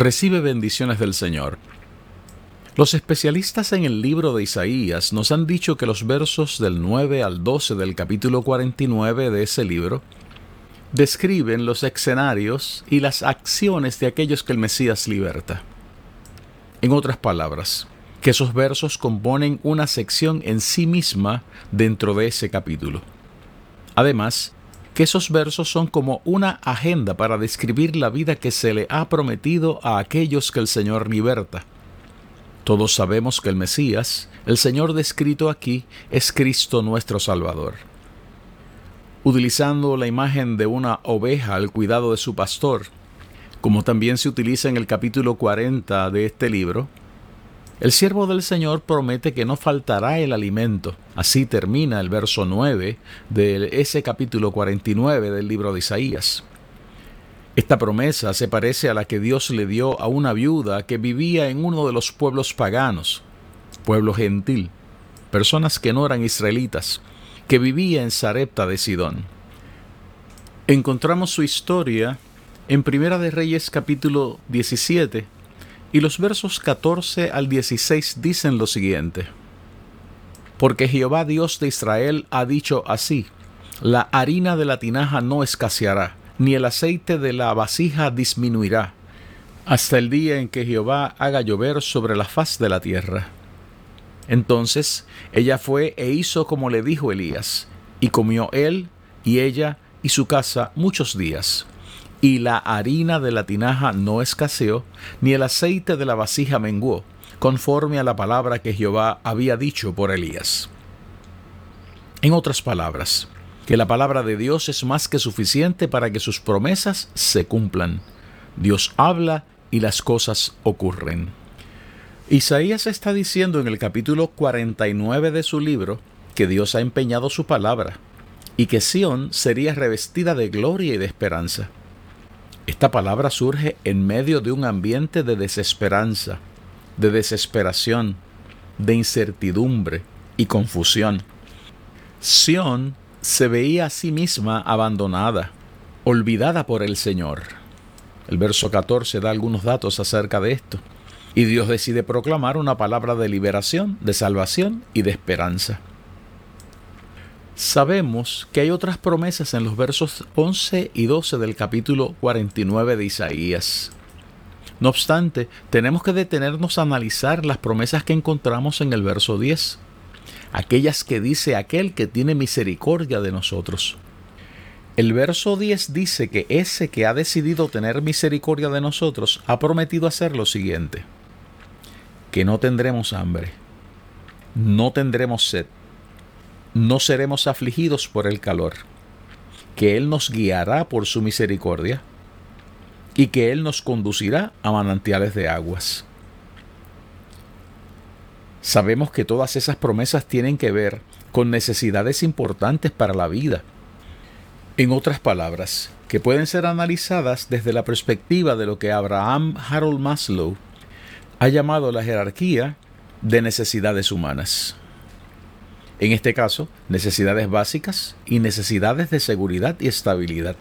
Recibe bendiciones del Señor. Los especialistas en el libro de Isaías nos han dicho que los versos del 9 al 12 del capítulo 49 de ese libro describen los escenarios y las acciones de aquellos que el Mesías liberta. En otras palabras, que esos versos componen una sección en sí misma dentro de ese capítulo. Además, esos versos son como una agenda para describir la vida que se le ha prometido a aquellos que el Señor liberta. Todos sabemos que el Mesías, el Señor descrito aquí, es Cristo nuestro Salvador. Utilizando la imagen de una oveja al cuidado de su pastor, como también se utiliza en el capítulo 40 de este libro, el siervo del Señor promete que no faltará el alimento. Así termina el verso 9 de ese capítulo 49 del libro de Isaías. Esta promesa se parece a la que Dios le dio a una viuda que vivía en uno de los pueblos paganos, pueblo gentil, personas que no eran israelitas, que vivía en Sarepta de Sidón. Encontramos su historia en Primera de Reyes capítulo 17, y los versos 14 al 16 dicen lo siguiente. Porque Jehová Dios de Israel ha dicho así, la harina de la tinaja no escaseará, ni el aceite de la vasija disminuirá, hasta el día en que Jehová haga llover sobre la faz de la tierra. Entonces ella fue e hizo como le dijo Elías, y comió él y ella y su casa muchos días y la harina de la tinaja no escaseó, ni el aceite de la vasija menguó, conforme a la palabra que Jehová había dicho por Elías. En otras palabras, que la palabra de Dios es más que suficiente para que sus promesas se cumplan. Dios habla y las cosas ocurren. Isaías está diciendo en el capítulo 49 de su libro que Dios ha empeñado su palabra y que Sión sería revestida de gloria y de esperanza. Esta palabra surge en medio de un ambiente de desesperanza, de desesperación, de incertidumbre y confusión. Sión se veía a sí misma abandonada, olvidada por el Señor. El verso 14 da algunos datos acerca de esto. Y Dios decide proclamar una palabra de liberación, de salvación y de esperanza sabemos que hay otras promesas en los versos 11 y 12 del capítulo 49 de Isaías. No obstante, tenemos que detenernos a analizar las promesas que encontramos en el verso 10, aquellas que dice aquel que tiene misericordia de nosotros. El verso 10 dice que ese que ha decidido tener misericordia de nosotros ha prometido hacer lo siguiente, que no tendremos hambre, no tendremos sed, no seremos afligidos por el calor, que Él nos guiará por su misericordia y que Él nos conducirá a manantiales de aguas. Sabemos que todas esas promesas tienen que ver con necesidades importantes para la vida. En otras palabras, que pueden ser analizadas desde la perspectiva de lo que Abraham Harold Maslow ha llamado la jerarquía de necesidades humanas. En este caso, necesidades básicas y necesidades de seguridad y estabilidad.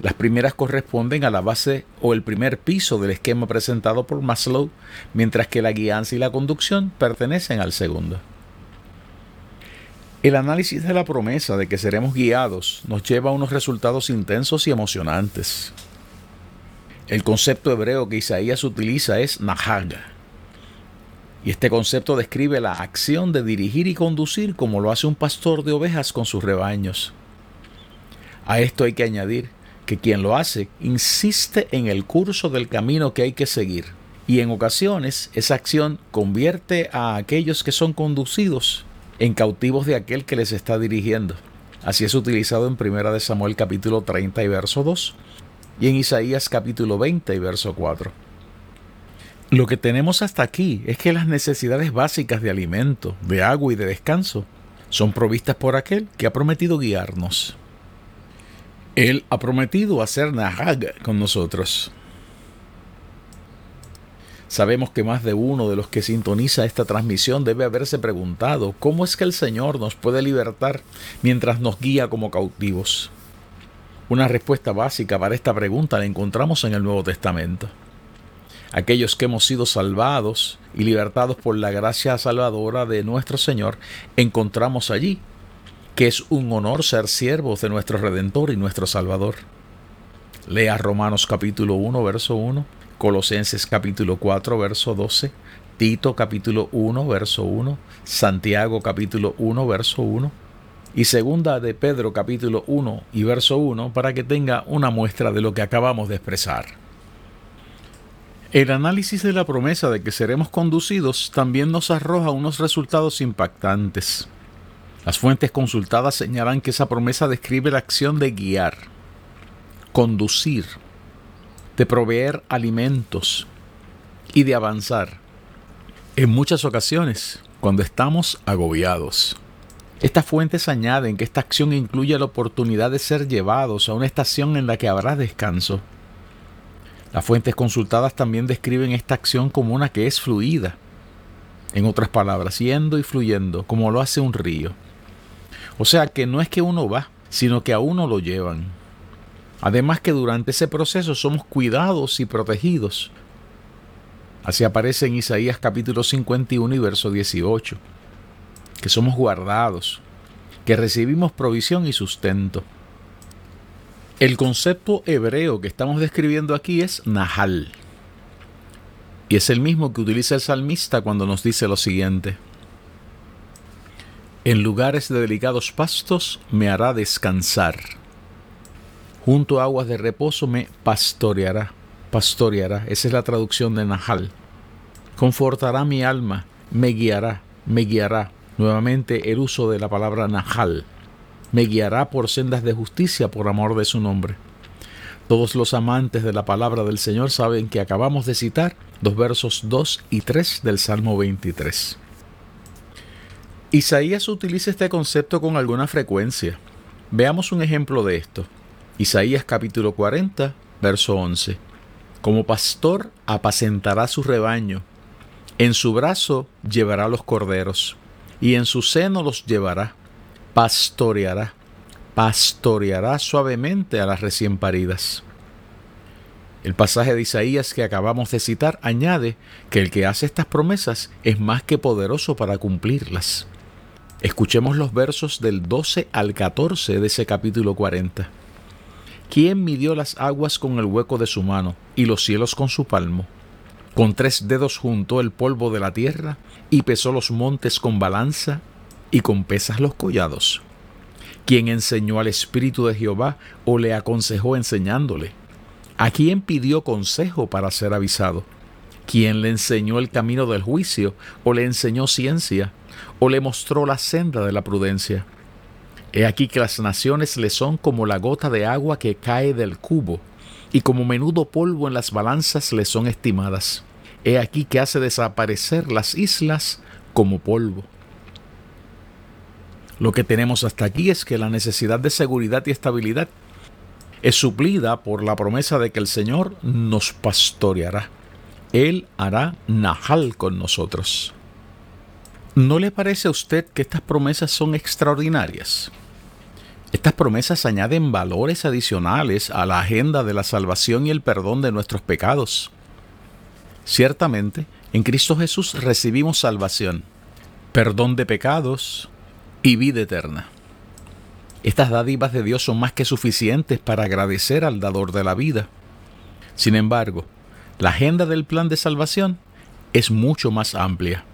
Las primeras corresponden a la base o el primer piso del esquema presentado por Maslow, mientras que la guianza y la conducción pertenecen al segundo. El análisis de la promesa de que seremos guiados nos lleva a unos resultados intensos y emocionantes. El concepto hebreo que Isaías utiliza es nahaga, y este concepto describe la acción de dirigir y conducir como lo hace un pastor de ovejas con sus rebaños. A esto hay que añadir que quien lo hace insiste en el curso del camino que hay que seguir. Y en ocasiones esa acción convierte a aquellos que son conducidos en cautivos de aquel que les está dirigiendo. Así es utilizado en 1 Samuel capítulo 30 y verso 2 y en Isaías capítulo 20 y verso 4. Lo que tenemos hasta aquí es que las necesidades básicas de alimento, de agua y de descanso son provistas por aquel que ha prometido guiarnos. Él ha prometido hacer Nahag con nosotros. Sabemos que más de uno de los que sintoniza esta transmisión debe haberse preguntado cómo es que el Señor nos puede libertar mientras nos guía como cautivos. Una respuesta básica para esta pregunta la encontramos en el Nuevo Testamento. Aquellos que hemos sido salvados y libertados por la gracia salvadora de nuestro Señor, encontramos allí que es un honor ser siervos de nuestro Redentor y nuestro Salvador. Lea Romanos capítulo 1, verso 1, Colosenses capítulo 4, verso 12, Tito capítulo 1, verso 1, Santiago capítulo 1, verso 1 y segunda de Pedro capítulo 1 y verso 1 para que tenga una muestra de lo que acabamos de expresar. El análisis de la promesa de que seremos conducidos también nos arroja unos resultados impactantes. Las fuentes consultadas señalan que esa promesa describe la acción de guiar, conducir, de proveer alimentos y de avanzar. En muchas ocasiones, cuando estamos agobiados. Estas fuentes añaden que esta acción incluye la oportunidad de ser llevados a una estación en la que habrá descanso. Las fuentes consultadas también describen esta acción como una que es fluida. En otras palabras, yendo y fluyendo, como lo hace un río. O sea que no es que uno va, sino que a uno lo llevan. Además que durante ese proceso somos cuidados y protegidos. Así aparece en Isaías capítulo 51 y verso 18, que somos guardados, que recibimos provisión y sustento. El concepto hebreo que estamos describiendo aquí es Nahal. Y es el mismo que utiliza el salmista cuando nos dice lo siguiente. En lugares de delicados pastos me hará descansar junto a aguas de reposo me pastoreará. Pastoreará, esa es la traducción de Nahal. Confortará mi alma, me guiará, me guiará. Nuevamente el uso de la palabra Nahal. Me guiará por sendas de justicia por amor de su nombre. Todos los amantes de la palabra del Señor saben que acabamos de citar dos versos 2 y 3 del Salmo 23. Isaías utiliza este concepto con alguna frecuencia. Veamos un ejemplo de esto. Isaías capítulo 40, verso 11. Como pastor apacentará su rebaño, en su brazo llevará los corderos, y en su seno los llevará, pastoreará, pastoreará suavemente a las recién paridas. El pasaje de Isaías que acabamos de citar añade que el que hace estas promesas es más que poderoso para cumplirlas. Escuchemos los versos del 12 al 14 de ese capítulo 40. ¿Quién midió las aguas con el hueco de su mano y los cielos con su palmo? Con tres dedos juntó el polvo de la tierra y pesó los montes con balanza y con pesas los collados. ¿Quién enseñó al Espíritu de Jehová o le aconsejó enseñándole? ¿A quién pidió consejo para ser avisado? ¿Quién le enseñó el camino del juicio o le enseñó ciencia o le mostró la senda de la prudencia? He aquí que las naciones le son como la gota de agua que cae del cubo, y como menudo polvo en las balanzas le son estimadas. He aquí que hace desaparecer las islas como polvo. Lo que tenemos hasta aquí es que la necesidad de seguridad y estabilidad es suplida por la promesa de que el Señor nos pastoreará. Él hará Nahal con nosotros. ¿No le parece a usted que estas promesas son extraordinarias? Estas promesas añaden valores adicionales a la agenda de la salvación y el perdón de nuestros pecados. Ciertamente, en Cristo Jesús recibimos salvación, perdón de pecados y vida eterna. Estas dádivas de Dios son más que suficientes para agradecer al dador de la vida. Sin embargo, la agenda del plan de salvación es mucho más amplia.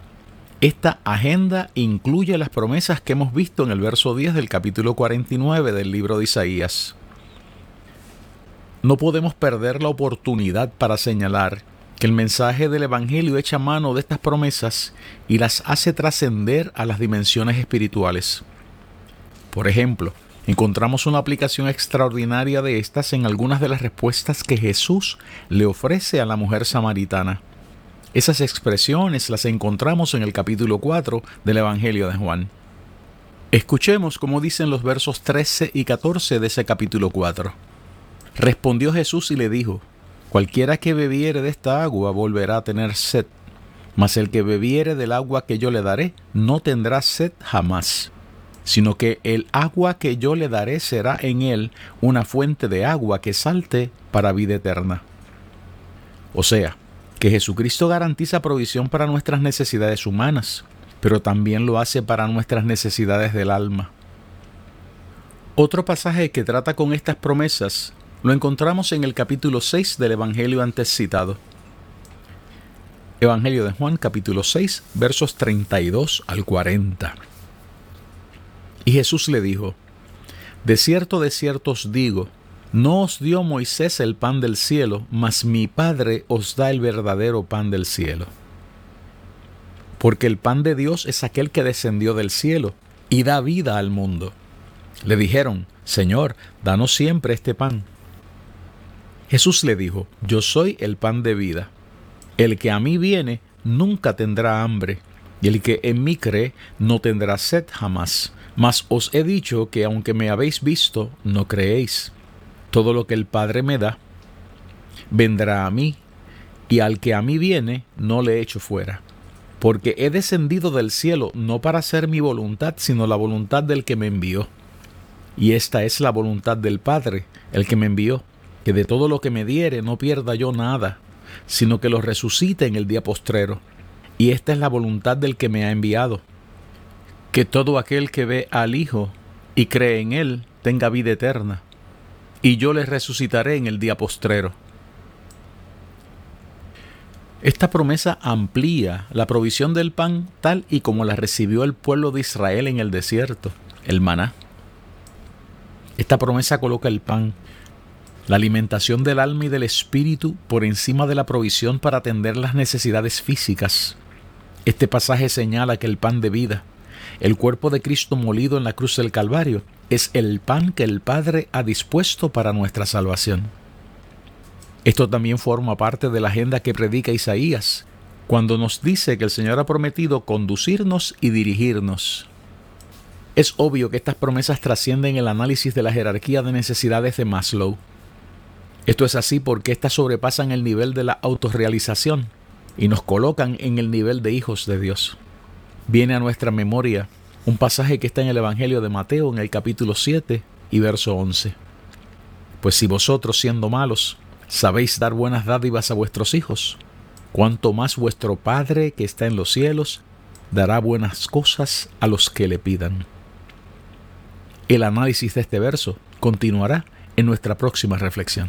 Esta agenda incluye las promesas que hemos visto en el verso 10 del capítulo 49 del libro de Isaías. No podemos perder la oportunidad para señalar que el mensaje del Evangelio echa mano de estas promesas y las hace trascender a las dimensiones espirituales. Por ejemplo, encontramos una aplicación extraordinaria de estas en algunas de las respuestas que Jesús le ofrece a la mujer samaritana. Esas expresiones las encontramos en el capítulo 4 del Evangelio de Juan. Escuchemos cómo dicen los versos 13 y 14 de ese capítulo 4. Respondió Jesús y le dijo, Cualquiera que bebiere de esta agua volverá a tener sed, mas el que bebiere del agua que yo le daré no tendrá sed jamás, sino que el agua que yo le daré será en él una fuente de agua que salte para vida eterna. O sea, que Jesucristo garantiza provisión para nuestras necesidades humanas, pero también lo hace para nuestras necesidades del alma. Otro pasaje que trata con estas promesas lo encontramos en el capítulo 6 del Evangelio antes citado. Evangelio de Juan capítulo 6 versos 32 al 40. Y Jesús le dijo, De cierto, de cierto os digo, no os dio Moisés el pan del cielo, mas mi Padre os da el verdadero pan del cielo. Porque el pan de Dios es aquel que descendió del cielo y da vida al mundo. Le dijeron, Señor, danos siempre este pan. Jesús le dijo, Yo soy el pan de vida. El que a mí viene nunca tendrá hambre, y el que en mí cree no tendrá sed jamás. Mas os he dicho que aunque me habéis visto, no creéis. Todo lo que el Padre me da, vendrá a mí, y al que a mí viene, no le echo fuera. Porque he descendido del cielo no para hacer mi voluntad, sino la voluntad del que me envió. Y esta es la voluntad del Padre, el que me envió que de todo lo que me diere no pierda yo nada, sino que lo resucite en el día postrero. Y esta es la voluntad del que me ha enviado, que todo aquel que ve al Hijo y cree en Él tenga vida eterna, y yo le resucitaré en el día postrero. Esta promesa amplía la provisión del pan tal y como la recibió el pueblo de Israel en el desierto, el maná. Esta promesa coloca el pan la alimentación del alma y del espíritu por encima de la provisión para atender las necesidades físicas. Este pasaje señala que el pan de vida, el cuerpo de Cristo molido en la cruz del Calvario, es el pan que el Padre ha dispuesto para nuestra salvación. Esto también forma parte de la agenda que predica Isaías, cuando nos dice que el Señor ha prometido conducirnos y dirigirnos. Es obvio que estas promesas trascienden el análisis de la jerarquía de necesidades de Maslow. Esto es así porque éstas sobrepasan el nivel de la autorrealización y nos colocan en el nivel de hijos de Dios. Viene a nuestra memoria un pasaje que está en el Evangelio de Mateo en el capítulo 7 y verso 11. Pues si vosotros siendo malos sabéis dar buenas dádivas a vuestros hijos, cuanto más vuestro Padre que está en los cielos dará buenas cosas a los que le pidan. El análisis de este verso continuará en nuestra próxima reflexión.